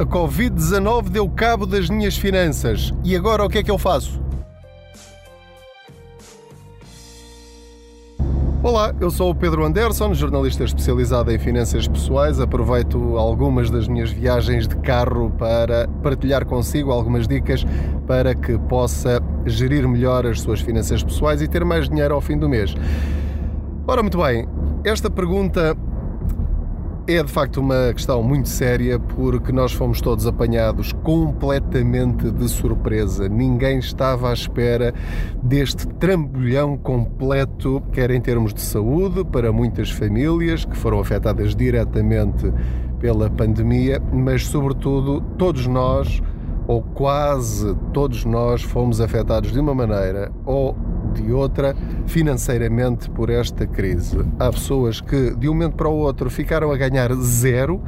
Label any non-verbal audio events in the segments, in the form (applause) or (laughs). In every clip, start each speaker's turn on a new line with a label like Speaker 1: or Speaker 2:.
Speaker 1: A Covid-19 deu cabo das minhas finanças. E agora o que é que eu faço? Olá, eu sou o Pedro Anderson, jornalista especializado em finanças pessoais. Aproveito algumas das minhas viagens de carro para partilhar consigo algumas dicas para que possa gerir melhor as suas finanças pessoais e ter mais dinheiro ao fim do mês. Ora, muito bem, esta pergunta é de facto uma questão muito séria porque nós fomos todos apanhados completamente de surpresa. Ninguém estava à espera deste trambolhão completo, quer em termos de saúde, para muitas famílias que foram afetadas diretamente pela pandemia, mas sobretudo todos nós, ou quase todos nós, fomos afetados de uma maneira ou de outra financeiramente por esta crise. Há pessoas que de um momento para o outro ficaram a ganhar zero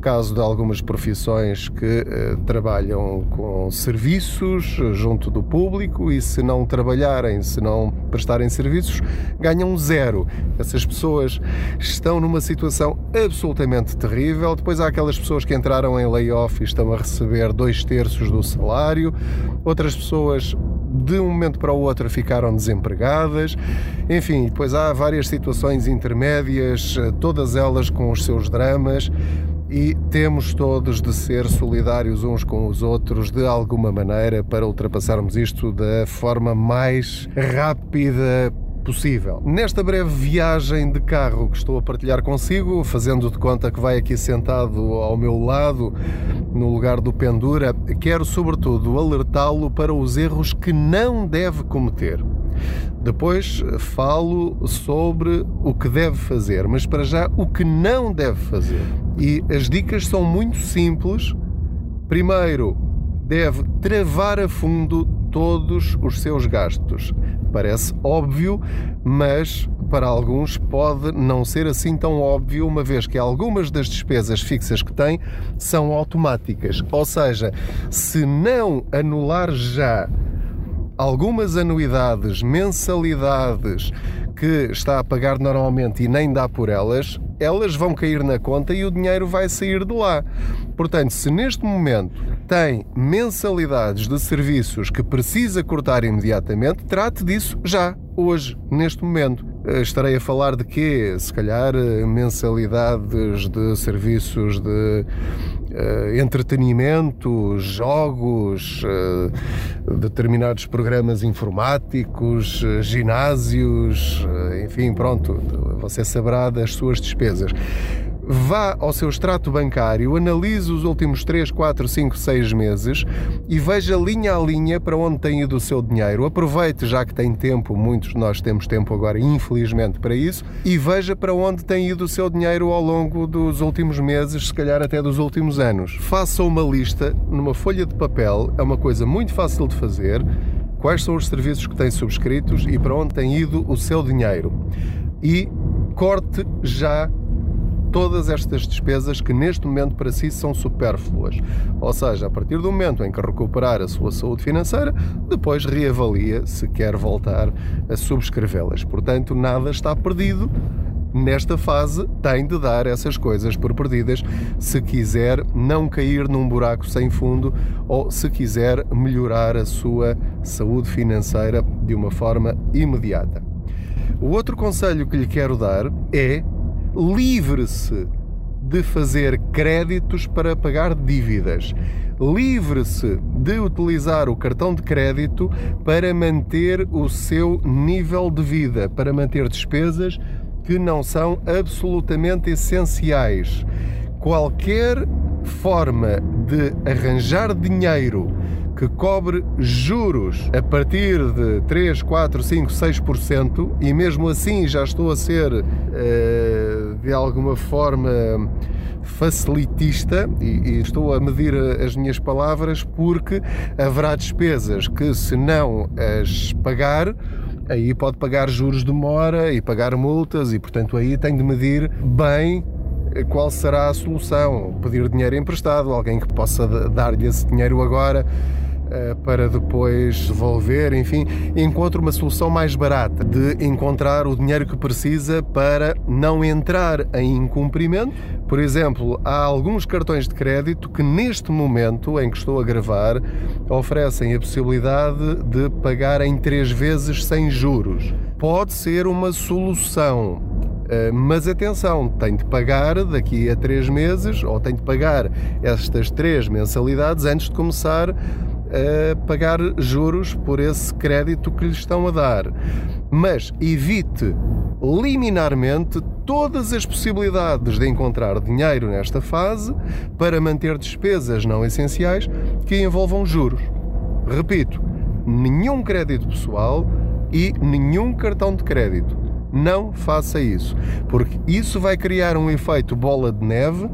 Speaker 1: caso de algumas profissões que eh, trabalham com serviços junto do público e se não trabalharem, se não prestarem serviços, ganham zero. Essas pessoas estão numa situação absolutamente terrível. Depois há aquelas pessoas que entraram em layoff e estão a receber dois terços do salário. Outras pessoas de um momento para o outro ficaram desempregadas. Enfim, depois há várias situações intermédias, eh, todas elas com os seus dramas e temos todos de ser solidários uns com os outros de alguma maneira para ultrapassarmos isto da forma mais rápida possível. Nesta breve viagem de carro que estou a partilhar consigo, fazendo de conta que vai aqui sentado ao meu lado, no lugar do Pendura, quero sobretudo alertá-lo para os erros que não deve cometer. Depois falo sobre o que deve fazer, mas para já o que não deve fazer. E as dicas são muito simples. Primeiro, deve travar a fundo todos os seus gastos. Parece óbvio, mas para alguns pode não ser assim tão óbvio, uma vez que algumas das despesas fixas que tem são automáticas. Ou seja, se não anular já algumas anuidades, mensalidades que está a pagar normalmente e nem dá por elas, elas vão cair na conta e o dinheiro vai sair de lá. Portanto, se neste momento tem mensalidades de serviços que precisa cortar imediatamente, trate disso já, hoje, neste momento. Eh, estarei a falar de quê? Se calhar eh, mensalidades de serviços de uh, entretenimento, jogos, uh, determinados programas informáticos, uh, ginásios, enfim, pronto, você saberá das suas despesas vá ao seu extrato bancário, analise os últimos 3, 4, 5, 6 meses e veja linha a linha para onde tem ido o seu dinheiro. Aproveite, já que tem tempo, muitos de nós temos tempo agora, infelizmente, para isso, e veja para onde tem ido o seu dinheiro ao longo dos últimos meses, se calhar até dos últimos anos. Faça uma lista numa folha de papel, é uma coisa muito fácil de fazer. Quais são os serviços que tem subscritos e para onde tem ido o seu dinheiro? E corte já todas estas despesas que neste momento para si são supérfluas. Ou seja, a partir do momento em que recuperar a sua saúde financeira, depois reavalia se quer voltar a subscrevê-las. Portanto, nada está perdido. Nesta fase, tem de dar essas coisas por perdidas se quiser não cair num buraco sem fundo ou se quiser melhorar a sua saúde financeira de uma forma imediata. O outro conselho que lhe quero dar é livre-se de fazer créditos para pagar dívidas. Livre-se de utilizar o cartão de crédito para manter o seu nível de vida, para manter despesas que não são absolutamente essenciais. Qualquer forma de arranjar dinheiro que cobre juros a partir de 3, 4, 5, 6% e mesmo assim já estou a ser uh, de alguma forma facilitista e, e, estou a medir as minhas palavras porque haverá despesas que se não as pagar aí pode pagar juros de mora e pagar multas e portanto aí tem de medir bem qual será a solução? Pedir dinheiro emprestado, alguém que possa dar-lhe esse dinheiro agora eh, para depois devolver, enfim, encontra uma solução mais barata de encontrar o dinheiro que precisa para não entrar em incumprimento. Por exemplo, há alguns cartões de crédito que neste momento em que estou a gravar oferecem a possibilidade de pagar em três vezes sem juros. Pode ser uma solução eh, mas atenção, tem de pagar daqui a três meses ou tem de pagar estas três mensalidades antes de começar a pagar juros por esse crédito que lhe estão a dar. Mas evite liminarmente todas as possibilidades de encontrar dinheiro nesta fase para manter despesas não essenciais que envolvam juros. Repito, nenhum crédito pessoal e nenhum cartão de crédito. Não faça isso, porque isso vai criar um efeito bola de neve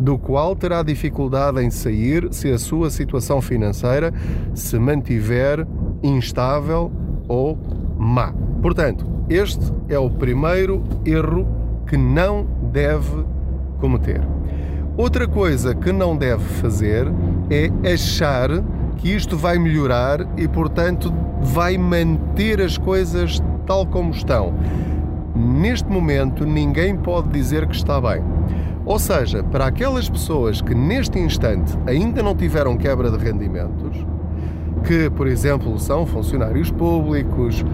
Speaker 1: do qual terá dificuldade em sair se a sua situação financeira se mantiver instável ou má. Portanto, este é o primeiro erro que não deve cometer. Outra coisa que não deve fazer é achar que isto vai melhorar e, portanto, vai manter as coisas tal como estão. Neste momento, ninguém pode dizer que está bem. Ou seja, para aquelas pessoas que neste instante ainda não tiveram quebra de rendimentos, que, por exemplo, são funcionários públicos,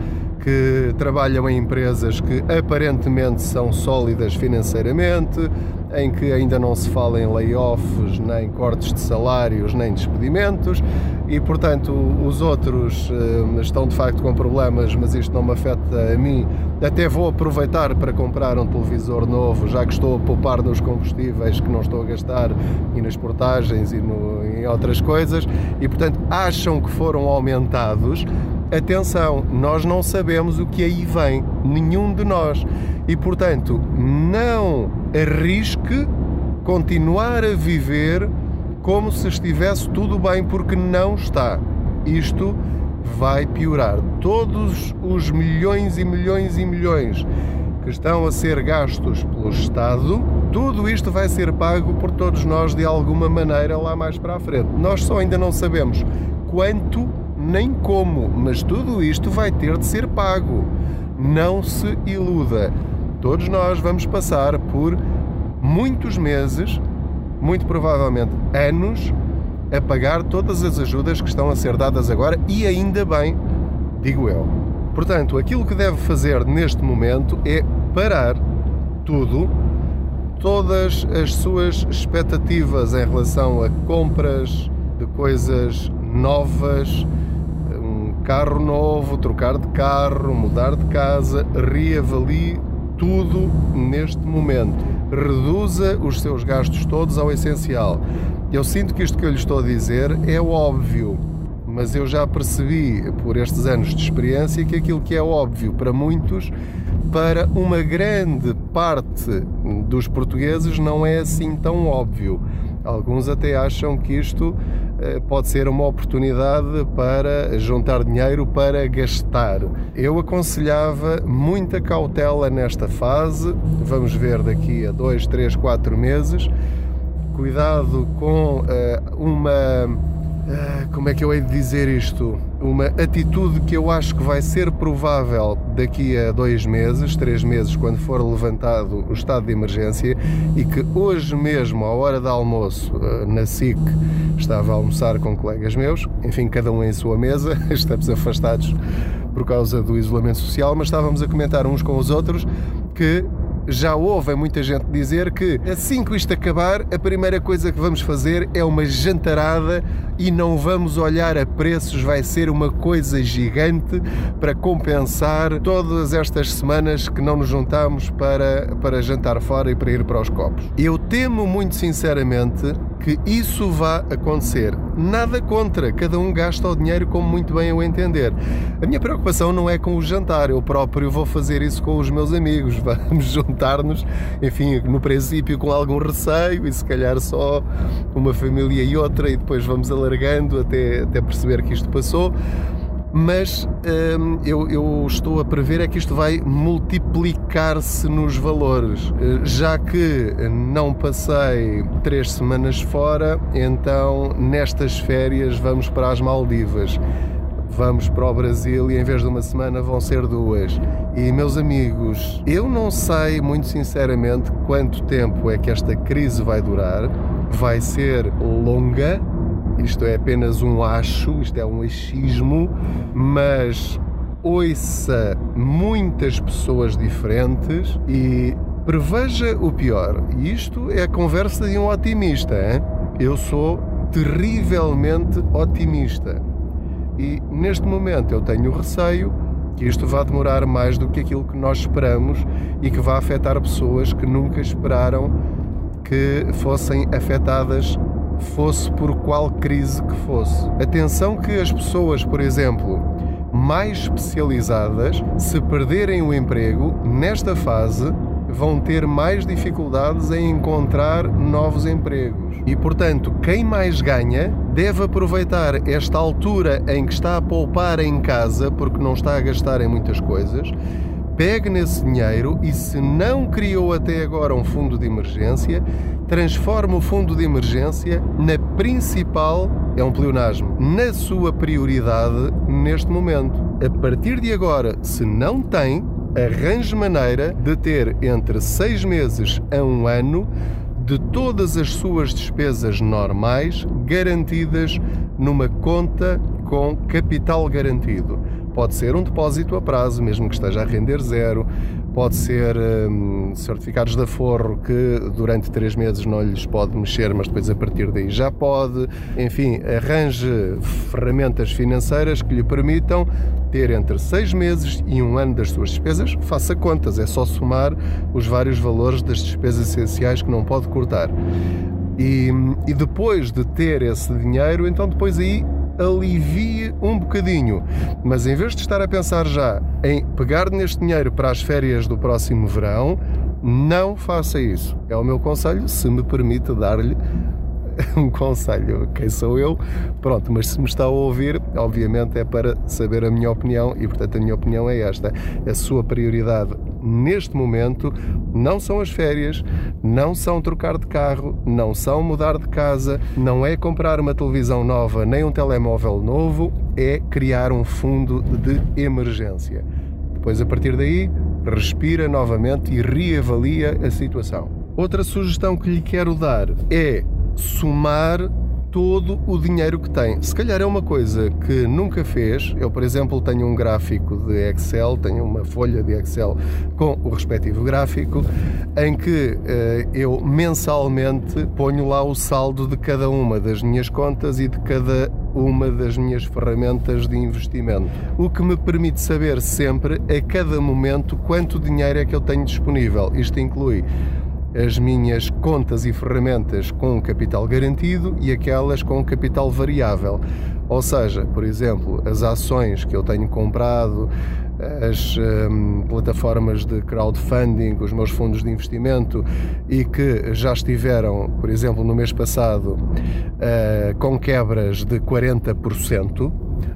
Speaker 1: que trabalham em empresas que aparentemente são sólidas financeiramente, em que ainda não se fala em layoffs, nem cortes de salários, nem despedimentos, e portanto os outros uh, estão de facto com problemas, mas isto não me afeta a mim. Até vou aproveitar para comprar um televisor novo, já que estou a poupar nos combustíveis que não estou a gastar e nas portagens e no, em outras coisas, e portanto acham que foram aumentados. Atenção, nós não sabemos o que aí vem, nenhum de nós. E portanto, não arrisque continuar a viver como se estivesse tudo bem, porque não está. Isto vai piorar. Todos os milhões e milhões e milhões que estão a ser gastos pelo Estado, tudo isto vai ser pago por todos nós de alguma maneira lá mais para a frente. Nós só ainda não sabemos quanto nem como, mas tudo isto vai ter de ser pago. Não se iluda. Todos nós vamos passar por muitos meses muito provavelmente anos, a pagar todas as ajudas que estão a ser dadas agora e ainda bem, digo eu. Portanto, aquilo que deve fazer neste momento é parar tudo, todas as suas expectativas em relação a compras de coisas novas, carro novo, trocar de carro, mudar de casa, reavalie tudo neste momento. Reduza os seus gastos todos ao essencial. Eu sinto que isto que eu lhe estou a dizer é óbvio, mas eu já percebi por estes anos de experiência que aquilo que é óbvio para muitos, para uma grande parte dos portugueses, não é assim tão óbvio. Alguns até acham que isto pode ser uma oportunidade para juntar dinheiro para gastar. Eu aconselhava muita cautela nesta fase, vamos ver daqui a 2, 3, 4 meses. Cuidado com uh, uma ah, como é que eu hei de dizer isto? Uma atitude que eu acho que vai ser provável daqui a dois meses, três meses, quando for levantado o estado de emergência e que hoje mesmo, à hora de almoço, ah, na SIC, estava a almoçar com colegas meus, enfim, cada um em sua mesa, (laughs) estamos afastados por causa do isolamento social, mas estávamos a comentar uns com os outros que já ouvem muita gente dizer que assim que isto acabar, a primeira coisa que vamos fazer é uma jantarada e não vamos olhar a preços, vai ser uma coisa gigante para compensar todas estas semanas que não nos juntamos para, para jantar fora e para ir para os copos. Eu temo muito sinceramente que isso vá acontecer. Nada contra, cada um gasta o dinheiro como muito bem eu entender. A minha preocupação não é com o jantar, eu próprio vou fazer isso com os meus amigos. (laughs) Vamos juntar-nos, enfim, no princípio com algum receio e se calhar só uma família e outra, e depois vamos alargando até, até perceber que isto passou mas hum, eu, eu, estou a prever é que isto vai multiplicar-se nos valores. Eh, já que não passei três semanas fora, então nestas férias vamos para as Maldivas vamos para o Brasil e em vez de uma semana vão ser duas. E meus amigos, eu não sei muito sinceramente quanto tempo é que esta crise vai durar. Vai ser longa, isto é apenas um acho, isto é um achismo, mas ouça muitas pessoas diferentes e preveja o pior. E isto é a conversa de um otimista. Hein? Eu sou terrivelmente otimista. E neste momento eu tenho receio que isto vá demorar mais do que aquilo que nós esperamos e que vá afetar pessoas que nunca esperaram que fossem afetadas, fosse por qual crise que fosse. Atenção que as pessoas, por exemplo, mais especializadas, se perderem o emprego nesta fase, vão ter mais dificuldades em encontrar novos empregos. E, portanto, quem mais ganha deve aproveitar esta altura em que está a poupar em casa, porque não está a gastar em muitas coisas, pegue nesse dinheiro e, se não criou até agora um fundo de emergência, transforme o fundo de emergência na principal, é um pleonasmo, na sua prioridade neste momento. A partir de agora, se não tem, arranje maneira de ter entre seis meses a um ano de todas as suas despesas normais garantidas numa conta com capital garantido. Pode ser um depósito a prazo, mesmo que esteja a render zero, pode ser hum, certificados de aforro que durante três meses não lhes pode mexer, mas depois a partir daí já pode. Enfim, arranje ferramentas financeiras que lhe permitam ter entre seis meses e um ano das suas despesas, faça contas, é só somar os vários valores das despesas essenciais que não pode cortar. E, e depois de ter esse dinheiro, então depois aí alivie um bocadinho. Mas em vez de estar a pensar já em pegar neste dinheiro para as férias do próximo verão, não faça isso. É o meu conselho, se me permite dar-lhe (laughs) um conselho. Quem sou eu? Pronto, mas se me está a ouvir, obviamente é para saber a minha opinião e, portanto, a minha opinião é esta. A sua prioridade neste momento não são as férias, não são trocar de carro, não são mudar de casa, não é comprar uma televisão nova nem um telemóvel novo, é criar um fundo de emergência. Depois, a partir daí, respira novamente e reavalia a situação. Outra sugestão que lhe quero dar é somar todo o dinheiro que tem. Se calhar é uma coisa que nunca fez. Eu, por exemplo, tenho um gráfico de Excel, tenho uma folha de Excel com o respectivo gráfico, em que eh, eu mensalmente ponho lá o saldo de cada uma das minhas contas e de cada uma das minhas ferramentas de investimento. O que me permite saber sempre, a cada momento, quanto dinheiro é que eu tenho disponível. Isto inclui as minhas contas e ferramentas com capital garantido e aquelas com capital variável. Ou seja, por exemplo, as ações que eu tenho comprado, as um, plataformas de crowdfunding, os meus fundos de investimento e que já estiveram, por exemplo, no mês passado, uh, com quebras de 40%,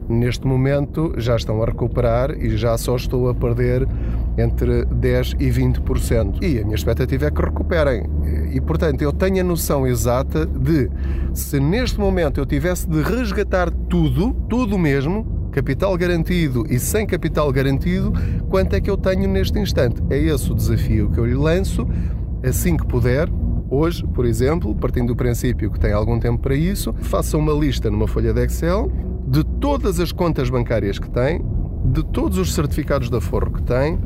Speaker 1: neste momento já estão a recuperar e já só estou a perder entre 10% e 20%. E a minha expectativa é que recuperem. E, portanto, eu tenho a noção exata de se neste momento eu tivesse de resgatar tudo, tudo mesmo, capital garantido e sem capital garantido, quanto é que eu tenho neste instante? É esse o desafio que eu lhe lanço, assim que puder. Hoje, por exemplo, partindo do princípio que tem algum tempo para isso, faça uma lista numa folha de Excel de todas as contas bancárias que tem, de todos os certificados de aforro que tem,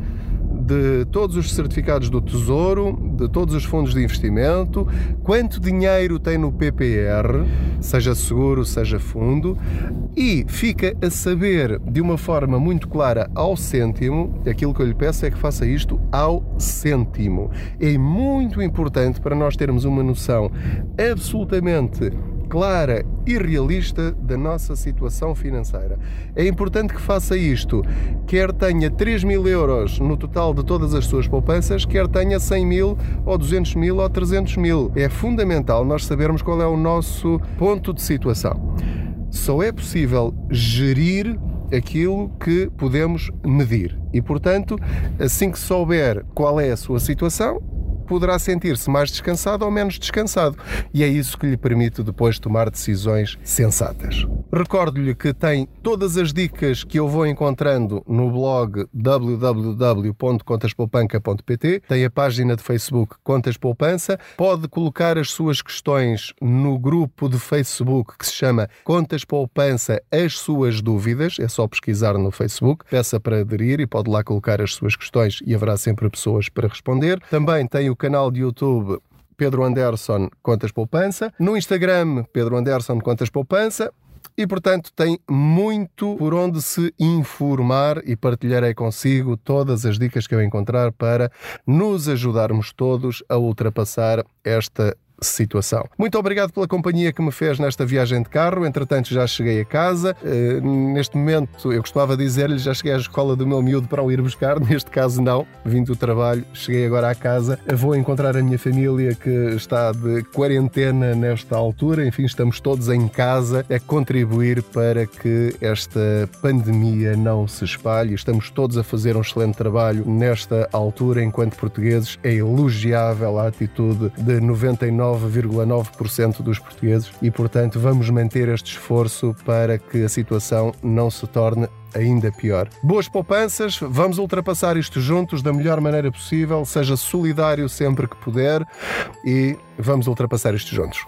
Speaker 1: de todos os certificados do Tesouro, de todos os fundos de investimento, quanto dinheiro tem no PPR, seja seguro, seja fundo, e fica a saber de uma forma muito clara ao cêntimo, aquilo que eu lhe peço é que faça isto ao cêntimo. É muito importante para nós termos uma noção absolutamente clara e realista da nossa situação financeira. É importante que faça isto, quer tenha 3 mil euros no total de todas as suas poupanças, quer tenha 100 mil, ou 200 mil, ou 300 mil. É fundamental nós sabermos qual é o nosso ponto de situação. Só é possível gerir aquilo que podemos medir. E, portanto, assim que souber qual é a sua situação, poderá sentir-se mais descansado ou menos descansado. E é isso que lhe permite depois tomar decisões sensatas. Recordo-lhe que tem todas as dicas que eu vou encontrando no blog www.contaspoupanca.pt, tem a página de Facebook Contas Poupança, pode colocar as suas questões no grupo de Facebook que se chama Contas Poupança As Suas Dúvidas, é só pesquisar no Facebook, peça para aderir e pode lá colocar as suas questões e haverá sempre pessoas para responder. Também tem o canal de YouTube Pedro Anderson Contas Poupança, no Instagram Pedro Anderson Contas Poupança e, portanto, tem muito por onde se informar e partilharei consigo todas as dicas que eu encontrar para nos ajudarmos todos a ultrapassar esta situação. Muito obrigado pela companhia que me fez nesta viagem de carro. Entretanto, já cheguei a casa. Uh, neste momento, eu costumava dizer-lhe, já cheguei à escola do meu miúdo para o ir buscar. (laughs) Neste caso, não. Vim do trabalho, cheguei agora à casa. Vou encontrar a minha família que está de quarentena nesta altura. Enfim, estamos todos em casa a contribuir para que esta pandemia não se espalhe. Estamos todos a fazer um excelente trabalho nesta altura, enquanto portugueses. É elogiável a atitude de 99 99,9% dos portugueses e, portanto, vamos manter este esforço para que a situação não se torne ainda pior. Boas poupanças, vamos ultrapassar isto juntos da melhor maneira possível, seja solidário sempre que puder e vamos ultrapassar isto juntos.